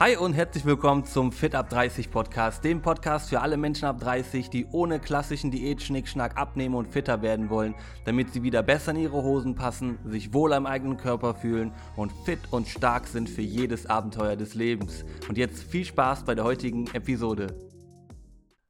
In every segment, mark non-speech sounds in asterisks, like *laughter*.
Hi und herzlich willkommen zum Fit Up 30 Podcast, dem Podcast für alle Menschen ab 30, die ohne klassischen Diät-Schnickschnack abnehmen und fitter werden wollen, damit sie wieder besser in ihre Hosen passen, sich wohl am eigenen Körper fühlen und fit und stark sind für jedes Abenteuer des Lebens. Und jetzt viel Spaß bei der heutigen Episode.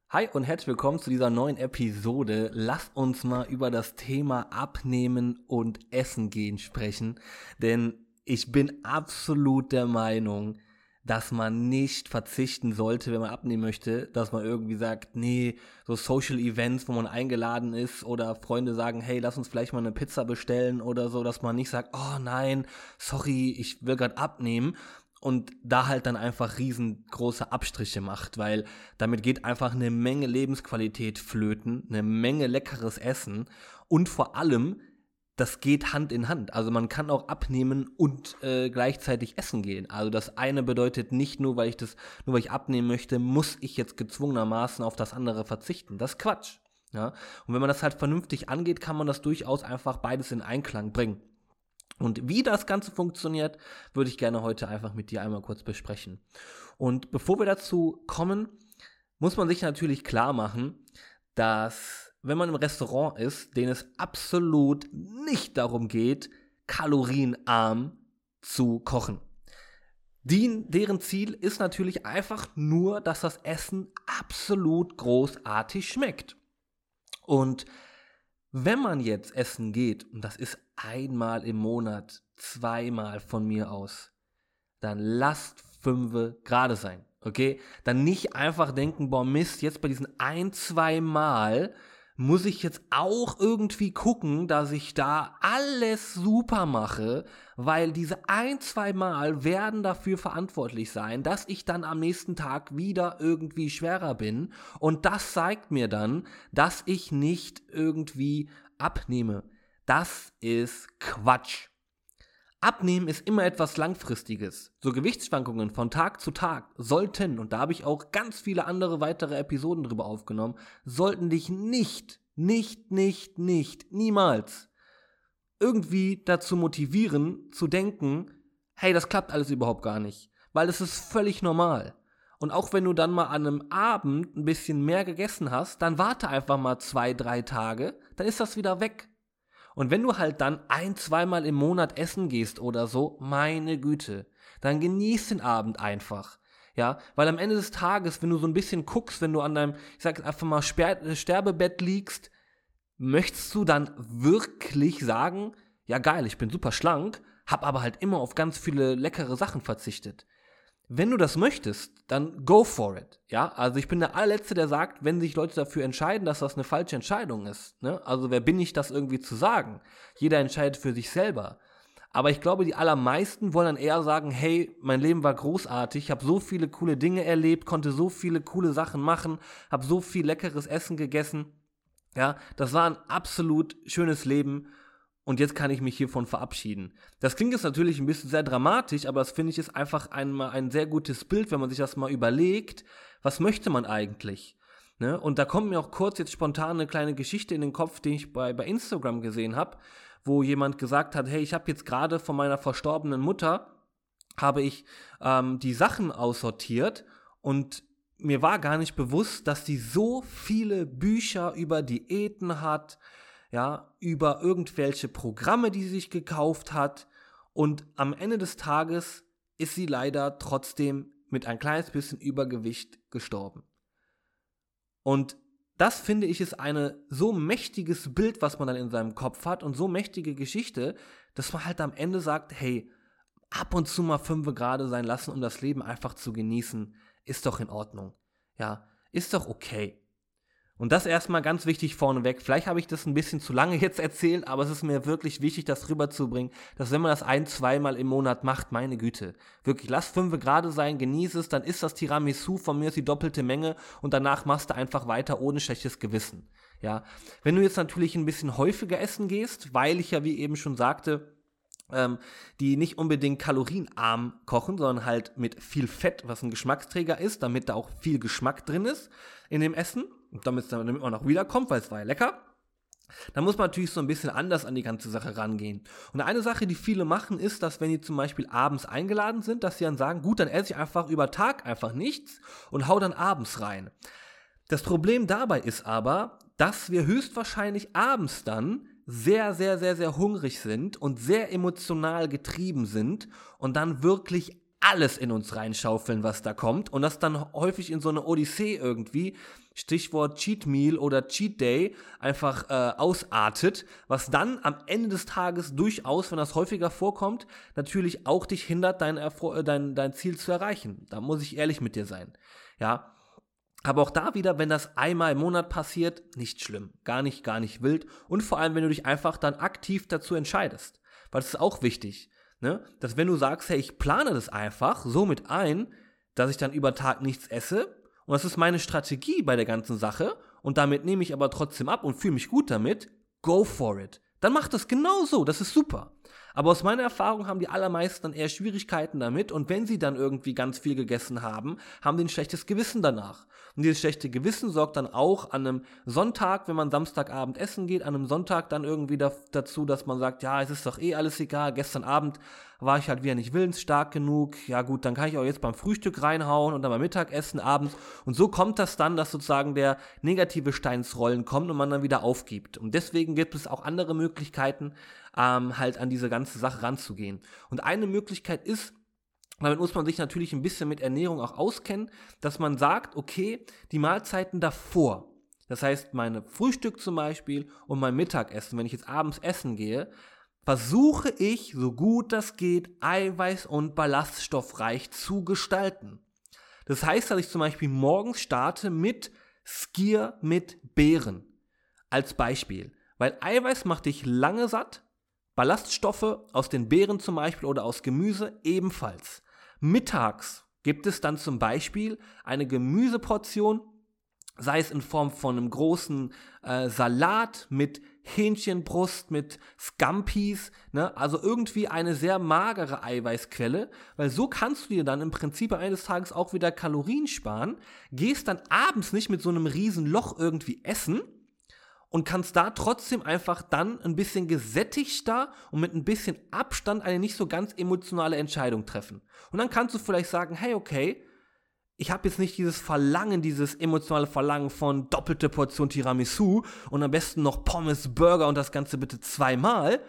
Hi und herzlich willkommen zu dieser neuen Episode. Lass uns mal über das Thema Abnehmen und Essen gehen sprechen, denn ich bin absolut der Meinung, dass man nicht verzichten sollte, wenn man abnehmen möchte, dass man irgendwie sagt, nee, so Social Events, wo man eingeladen ist oder Freunde sagen, hey, lass uns vielleicht mal eine Pizza bestellen oder so, dass man nicht sagt, oh nein, sorry, ich will gerade abnehmen und da halt dann einfach riesengroße Abstriche macht, weil damit geht einfach eine Menge Lebensqualität flöten, eine Menge leckeres Essen und vor allem das geht Hand in Hand. Also man kann auch abnehmen und äh, gleichzeitig essen gehen. Also das eine bedeutet nicht nur, weil ich das, nur weil ich abnehmen möchte, muss ich jetzt gezwungenermaßen auf das andere verzichten. Das ist Quatsch. Ja? Und wenn man das halt vernünftig angeht, kann man das durchaus einfach beides in Einklang bringen. Und wie das Ganze funktioniert, würde ich gerne heute einfach mit dir einmal kurz besprechen. Und bevor wir dazu kommen, muss man sich natürlich klar machen, dass wenn man im Restaurant ist, denen es absolut nicht darum geht, kalorienarm zu kochen. Die, deren Ziel ist natürlich einfach nur, dass das Essen absolut großartig schmeckt. Und wenn man jetzt essen geht, und das ist einmal im Monat, zweimal von mir aus, dann lasst fünfe gerade sein. Okay? Dann nicht einfach denken, boah Mist, jetzt bei diesen ein, zwei Mal muss ich jetzt auch irgendwie gucken, dass ich da alles super mache, weil diese ein, zwei Mal werden dafür verantwortlich sein, dass ich dann am nächsten Tag wieder irgendwie schwerer bin und das zeigt mir dann, dass ich nicht irgendwie abnehme. Das ist Quatsch. Abnehmen ist immer etwas Langfristiges. So Gewichtsschwankungen von Tag zu Tag sollten, und da habe ich auch ganz viele andere weitere Episoden drüber aufgenommen, sollten dich nicht, nicht, nicht, nicht, niemals irgendwie dazu motivieren, zu denken, hey, das klappt alles überhaupt gar nicht. Weil es ist völlig normal. Und auch wenn du dann mal an einem Abend ein bisschen mehr gegessen hast, dann warte einfach mal zwei, drei Tage, dann ist das wieder weg. Und wenn du halt dann ein, zweimal im Monat essen gehst oder so, meine Güte, dann genieß den Abend einfach. Ja, weil am Ende des Tages, wenn du so ein bisschen guckst, wenn du an deinem, ich sag einfach mal, Sper äh, Sterbebett liegst, möchtest du dann wirklich sagen, ja geil, ich bin super schlank, hab aber halt immer auf ganz viele leckere Sachen verzichtet wenn du das möchtest, dann go for it. Ja, also ich bin der allerletzte, der sagt, wenn sich Leute dafür entscheiden, dass das eine falsche Entscheidung ist. Ne? Also wer bin ich, das irgendwie zu sagen? Jeder entscheidet für sich selber. Aber ich glaube, die allermeisten wollen dann eher sagen, hey, mein Leben war großartig, ich habe so viele coole Dinge erlebt, konnte so viele coole Sachen machen, habe so viel leckeres Essen gegessen. Ja, das war ein absolut schönes Leben und jetzt kann ich mich hiervon verabschieden. Das klingt jetzt natürlich ein bisschen sehr dramatisch, aber das finde ich ist einfach ein, ein sehr gutes Bild, wenn man sich das mal überlegt, was möchte man eigentlich? Ne? Und da kommt mir auch kurz jetzt spontan eine kleine Geschichte in den Kopf, die ich bei, bei Instagram gesehen habe, wo jemand gesagt hat, hey, ich habe jetzt gerade von meiner verstorbenen Mutter, habe ich ähm, die Sachen aussortiert und mir war gar nicht bewusst, dass die so viele Bücher über Diäten hat, ja, über irgendwelche Programme, die sie sich gekauft hat. Und am Ende des Tages ist sie leider trotzdem mit ein kleines bisschen Übergewicht gestorben. Und das finde ich ist ein so mächtiges Bild, was man dann in seinem Kopf hat und so mächtige Geschichte, dass man halt am Ende sagt, hey, ab und zu mal fünf Grade sein lassen, um das Leben einfach zu genießen, ist doch in Ordnung. Ja, ist doch okay. Und das erstmal ganz wichtig vorneweg. Vielleicht habe ich das ein bisschen zu lange jetzt erzählt, aber es ist mir wirklich wichtig, das rüberzubringen, dass wenn man das ein, zweimal im Monat macht, meine Güte, wirklich, lass fünf gerade sein, genieße es, dann ist das Tiramisu von mir die doppelte Menge und danach machst du einfach weiter ohne schlechtes Gewissen. Ja, wenn du jetzt natürlich ein bisschen häufiger essen gehst, weil ich ja wie eben schon sagte, ähm, die nicht unbedingt kalorienarm kochen, sondern halt mit viel Fett, was ein Geschmacksträger ist, damit da auch viel Geschmack drin ist in dem Essen damit, damit man auch wiederkommt, weil es war ja lecker, Da muss man natürlich so ein bisschen anders an die ganze Sache rangehen. Und eine Sache, die viele machen, ist, dass wenn die zum Beispiel abends eingeladen sind, dass sie dann sagen, gut, dann esse ich einfach über Tag einfach nichts und hau dann abends rein. Das Problem dabei ist aber, dass wir höchstwahrscheinlich abends dann sehr, sehr, sehr, sehr hungrig sind und sehr emotional getrieben sind und dann wirklich alles in uns reinschaufeln, was da kommt und das dann häufig in so eine Odyssee irgendwie, Stichwort Cheat Meal oder Cheat Day, einfach äh, ausartet, was dann am Ende des Tages durchaus, wenn das häufiger vorkommt, natürlich auch dich hindert, dein, Erfol dein, dein Ziel zu erreichen. Da muss ich ehrlich mit dir sein. Ja, aber auch da wieder, wenn das einmal im Monat passiert, nicht schlimm. Gar nicht, gar nicht wild. Und vor allem, wenn du dich einfach dann aktiv dazu entscheidest. Weil es ist auch wichtig, ne? dass wenn du sagst, hey, ich plane das einfach so mit ein, dass ich dann über Tag nichts esse. Und das ist meine Strategie bei der ganzen Sache. Und damit nehme ich aber trotzdem ab und fühle mich gut damit. Go for it. Dann mach das genau so. Das ist super. Aber aus meiner Erfahrung haben die allermeisten dann eher Schwierigkeiten damit und wenn sie dann irgendwie ganz viel gegessen haben, haben die ein schlechtes Gewissen danach. Und dieses schlechte Gewissen sorgt dann auch an einem Sonntag, wenn man Samstagabend essen geht, an einem Sonntag dann irgendwie da, dazu, dass man sagt, ja, es ist doch eh alles egal, gestern Abend war ich halt wieder nicht willensstark genug, ja gut, dann kann ich auch jetzt beim Frühstück reinhauen und dann beim Mittagessen abends. Und so kommt das dann, dass sozusagen der negative Stein ins Rollen kommt und man dann wieder aufgibt. Und deswegen gibt es auch andere Möglichkeiten, ähm, halt an diese ganze Sache ranzugehen. Und eine Möglichkeit ist, damit muss man sich natürlich ein bisschen mit Ernährung auch auskennen, dass man sagt, okay, die Mahlzeiten davor, das heißt meine Frühstück zum Beispiel und mein Mittagessen, wenn ich jetzt abends essen gehe, versuche ich, so gut das geht, eiweiß- und ballaststoffreich zu gestalten. Das heißt, dass ich zum Beispiel morgens starte mit Skier mit Beeren. Als Beispiel. Weil Eiweiß macht dich lange satt, Ballaststoffe aus den Beeren zum Beispiel oder aus Gemüse ebenfalls. Mittags gibt es dann zum Beispiel eine Gemüseportion, sei es in Form von einem großen äh, Salat mit Hähnchenbrust, mit Scampis, ne? also irgendwie eine sehr magere Eiweißquelle, weil so kannst du dir dann im Prinzip eines Tages auch wieder Kalorien sparen, gehst dann abends nicht mit so einem riesen Loch irgendwie essen, und kannst da trotzdem einfach dann ein bisschen gesättigter und mit ein bisschen Abstand eine nicht so ganz emotionale Entscheidung treffen. Und dann kannst du vielleicht sagen, hey, okay, ich habe jetzt nicht dieses Verlangen, dieses emotionale Verlangen von doppelte Portion Tiramisu und am besten noch Pommes, Burger und das Ganze bitte zweimal,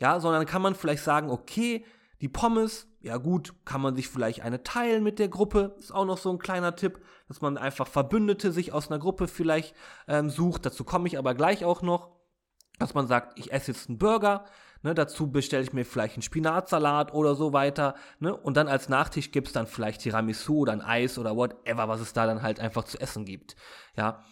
ja, sondern kann man vielleicht sagen, okay, die Pommes, ja gut, kann man sich vielleicht eine teilen mit der Gruppe, ist auch noch so ein kleiner Tipp, dass man einfach Verbündete sich aus einer Gruppe vielleicht ähm, sucht, dazu komme ich aber gleich auch noch, dass man sagt, ich esse jetzt einen Burger, ne, dazu bestelle ich mir vielleicht einen Spinatsalat oder so weiter, ne, und dann als Nachtisch gibt es dann vielleicht Tiramisu oder ein Eis oder whatever, was es da dann halt einfach zu essen gibt, ja.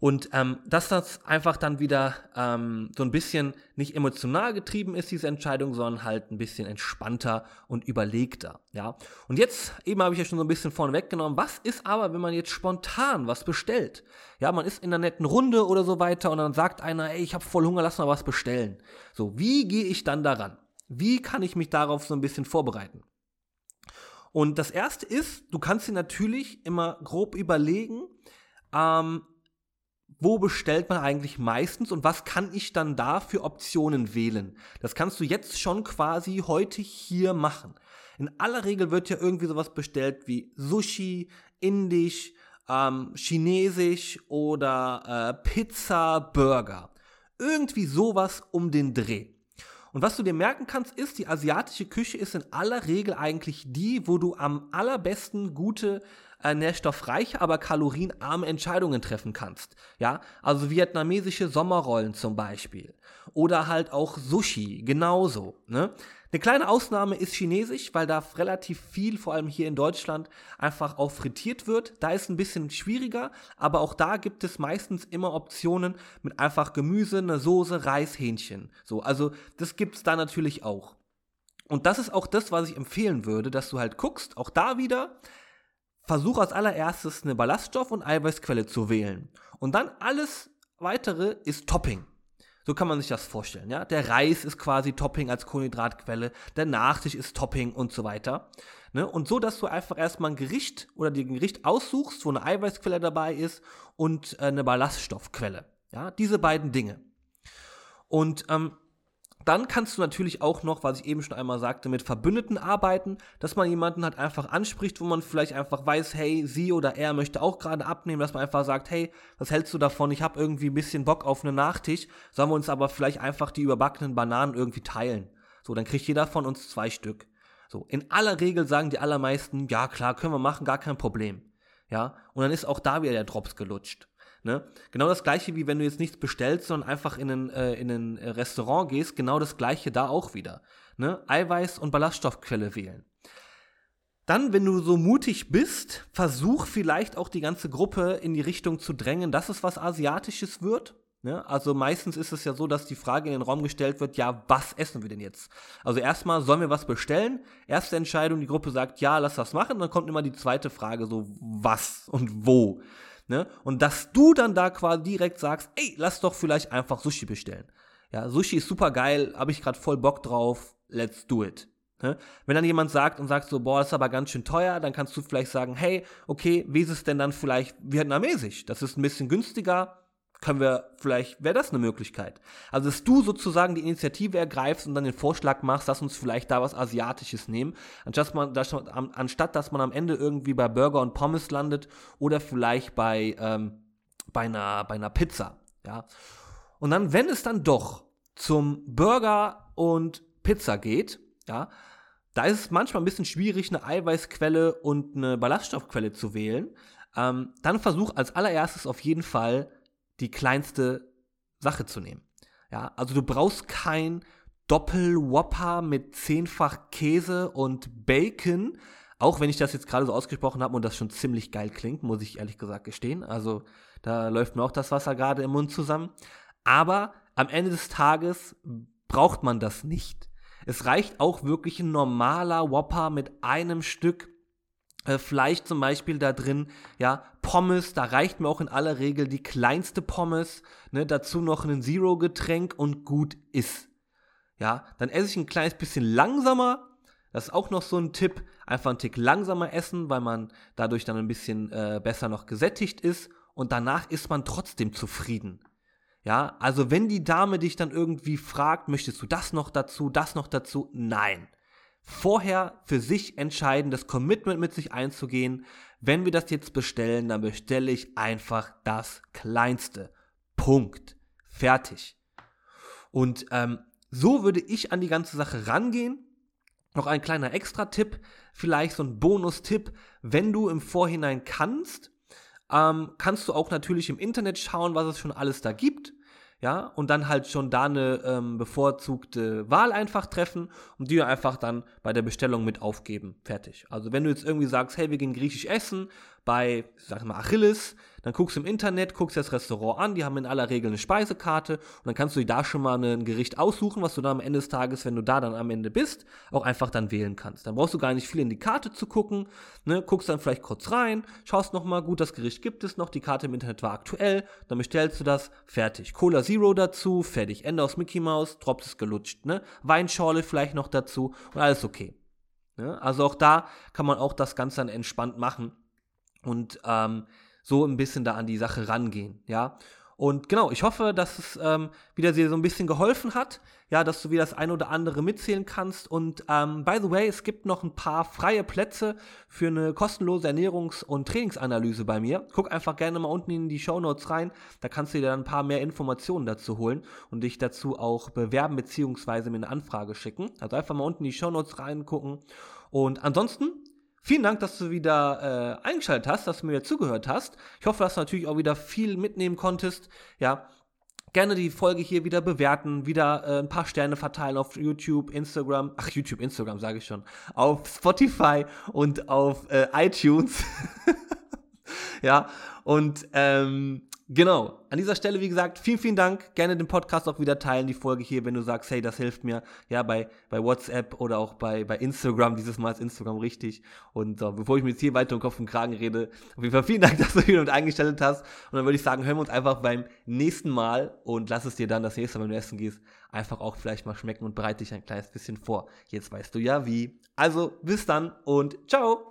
Und ähm, dass das einfach dann wieder ähm, so ein bisschen nicht emotional getrieben ist, diese Entscheidung, sondern halt ein bisschen entspannter und überlegter. Ja. Und jetzt, eben habe ich ja schon so ein bisschen vorne weggenommen, was ist aber, wenn man jetzt spontan was bestellt? Ja, man ist in einer netten Runde oder so weiter und dann sagt einer, ey, ich habe voll Hunger, lass mal was bestellen. So, wie gehe ich dann daran? Wie kann ich mich darauf so ein bisschen vorbereiten? Und das erste ist, du kannst dir natürlich immer grob überlegen, ähm, wo bestellt man eigentlich meistens und was kann ich dann da für Optionen wählen? Das kannst du jetzt schon quasi heute hier machen. In aller Regel wird ja irgendwie sowas bestellt wie Sushi, Indisch, ähm, Chinesisch oder äh, Pizza, Burger. Irgendwie sowas um den Dreh. Und was du dir merken kannst, ist, die asiatische Küche ist in aller Regel eigentlich die, wo du am allerbesten gute äh, nährstoffreiche, aber kalorienarme Entscheidungen treffen kannst. Ja, also vietnamesische Sommerrollen zum Beispiel. Oder halt auch Sushi, genauso. Ne? Eine kleine Ausnahme ist Chinesisch, weil da relativ viel, vor allem hier in Deutschland, einfach auch frittiert wird. Da ist ein bisschen schwieriger, aber auch da gibt es meistens immer Optionen mit einfach Gemüse, eine Soße, Reis, Hähnchen. So, also das gibt es da natürlich auch. Und das ist auch das, was ich empfehlen würde, dass du halt guckst, auch da wieder, versuch als allererstes eine Ballaststoff- und Eiweißquelle zu wählen. Und dann alles weitere ist Topping. So kann man sich das vorstellen, ja. Der Reis ist quasi Topping als Kohlenhydratquelle, der Nachtisch ist Topping und so weiter. Ne? Und so, dass du einfach erstmal ein Gericht oder dir ein Gericht aussuchst, wo eine Eiweißquelle dabei ist und äh, eine Ballaststoffquelle. Ja, diese beiden Dinge. Und ähm, dann kannst du natürlich auch noch, was ich eben schon einmal sagte, mit Verbündeten arbeiten, dass man jemanden halt einfach anspricht, wo man vielleicht einfach weiß, hey, sie oder er möchte auch gerade abnehmen, dass man einfach sagt, hey, was hältst du davon? Ich habe irgendwie ein bisschen Bock auf eine Nachtisch, sollen wir uns aber vielleicht einfach die überbackenen Bananen irgendwie teilen. So, dann kriegt jeder von uns zwei Stück. So, in aller Regel sagen die allermeisten, ja klar, können wir machen, gar kein Problem. Ja, und dann ist auch da wieder der Drops gelutscht. Ne? Genau das gleiche, wie wenn du jetzt nichts bestellst, sondern einfach in ein, äh, in ein Restaurant gehst, genau das gleiche da auch wieder. Ne? Eiweiß und Ballaststoffquelle wählen. Dann, wenn du so mutig bist, versuch vielleicht auch die ganze Gruppe in die Richtung zu drängen, dass es was Asiatisches wird. Ne? Also meistens ist es ja so, dass die Frage in den Raum gestellt wird, ja, was essen wir denn jetzt? Also erstmal, sollen wir was bestellen? Erste Entscheidung, die Gruppe sagt, ja, lass das machen. Dann kommt immer die zweite Frage, so, was und wo? Ne? Und dass du dann da quasi direkt sagst, ey, lass doch vielleicht einfach Sushi bestellen. Ja, Sushi ist super geil, habe ich gerade voll Bock drauf, let's do it. Ne? Wenn dann jemand sagt und sagt so, boah, das ist aber ganz schön teuer, dann kannst du vielleicht sagen, hey, okay, wie ist es denn dann vielleicht vietnamesisch? Das ist ein bisschen günstiger, können wir, vielleicht wäre das eine Möglichkeit. Also, dass du sozusagen die Initiative ergreifst und dann den Vorschlag machst, dass uns vielleicht da was Asiatisches nehmen, anstatt, dass man, anstatt dass man am Ende irgendwie bei Burger und Pommes landet oder vielleicht bei, ähm, bei, einer, bei einer Pizza. Ja. Und dann, wenn es dann doch zum Burger und Pizza geht, ja, da ist es manchmal ein bisschen schwierig, eine Eiweißquelle und eine Ballaststoffquelle zu wählen. Ähm, dann versuch als allererstes auf jeden Fall die kleinste Sache zu nehmen. Ja, also du brauchst kein Doppel-Whopper mit zehnfach Käse und Bacon, auch wenn ich das jetzt gerade so ausgesprochen habe und das schon ziemlich geil klingt, muss ich ehrlich gesagt gestehen. Also da läuft mir auch das Wasser gerade im Mund zusammen. Aber am Ende des Tages braucht man das nicht. Es reicht auch wirklich ein normaler Whopper mit einem Stück Fleisch zum Beispiel da drin, ja, Pommes, da reicht mir auch in aller Regel die kleinste Pommes, ne, dazu noch ein Zero-Getränk und gut ist. Ja, dann esse ich ein kleines bisschen langsamer. Das ist auch noch so ein Tipp. Einfach einen Tick langsamer essen, weil man dadurch dann ein bisschen äh, besser noch gesättigt ist. Und danach ist man trotzdem zufrieden. Ja, also wenn die Dame dich dann irgendwie fragt, möchtest du das noch dazu, das noch dazu? Nein vorher für sich entscheiden, das Commitment mit sich einzugehen. Wenn wir das jetzt bestellen, dann bestelle ich einfach das Kleinste. Punkt. Fertig. Und ähm, so würde ich an die ganze Sache rangehen. Noch ein kleiner Extra-Tipp, vielleicht so ein Bonus-Tipp, wenn du im Vorhinein kannst, ähm, kannst du auch natürlich im Internet schauen, was es schon alles da gibt ja, und dann halt schon da eine ähm, bevorzugte Wahl einfach treffen und die einfach dann bei der Bestellung mit aufgeben. Fertig. Also wenn du jetzt irgendwie sagst, hey, wir gehen griechisch essen, bei, sag mal, Achilles, dann guckst du im Internet, guckst das Restaurant an, die haben in aller Regel eine Speisekarte und dann kannst du dir da schon mal ein Gericht aussuchen, was du dann am Ende des Tages, wenn du da dann am Ende bist, auch einfach dann wählen kannst. Dann brauchst du gar nicht viel in die Karte zu gucken, ne, guckst dann vielleicht kurz rein, schaust nochmal, gut, das Gericht gibt es noch, die Karte im Internet war aktuell, dann bestellst du das, fertig. Cola Zero dazu, fertig. Ende aus Mickey Mouse, Drops ist gelutscht, ne? Weinschorle vielleicht noch dazu und alles okay. Ne? Also auch da kann man auch das Ganze dann entspannt machen und ähm, so ein bisschen da an die Sache rangehen, ja. Und genau, ich hoffe, dass es ähm, wieder dir so ein bisschen geholfen hat, ja, dass du wieder das eine oder andere mitzählen kannst. Und ähm, by the way, es gibt noch ein paar freie Plätze für eine kostenlose Ernährungs- und Trainingsanalyse bei mir. Guck einfach gerne mal unten in die Show Notes rein, da kannst du dir dann ein paar mehr Informationen dazu holen und dich dazu auch bewerben bzw. mir eine Anfrage schicken. Also einfach mal unten in die Show Notes reingucken. Und ansonsten Vielen Dank, dass du wieder äh, eingeschaltet hast, dass du mir zugehört hast. Ich hoffe, dass du natürlich auch wieder viel mitnehmen konntest. Ja, gerne die Folge hier wieder bewerten, wieder äh, ein paar Sterne verteilen auf YouTube, Instagram, ach YouTube, Instagram sage ich schon, auf Spotify und auf äh, iTunes. *laughs* *laughs* ja, und ähm, Genau. An dieser Stelle, wie gesagt, vielen, vielen Dank. Gerne den Podcast auch wieder teilen, die Folge hier, wenn du sagst, hey, das hilft mir. Ja, bei, bei WhatsApp oder auch bei, bei Instagram. Dieses Mal ist Instagram richtig. Und uh, bevor ich mir jetzt hier weiter um Kopf und Kragen rede, auf jeden Fall vielen Dank, *laughs* dass du wieder mit eingestellt hast. Und dann würde ich sagen, hören wir uns einfach beim nächsten Mal und lass es dir dann das nächste Mal, wenn du essen gehst, einfach auch vielleicht mal schmecken und bereite dich ein kleines bisschen vor. Jetzt weißt du ja wie. Also, bis dann und ciao.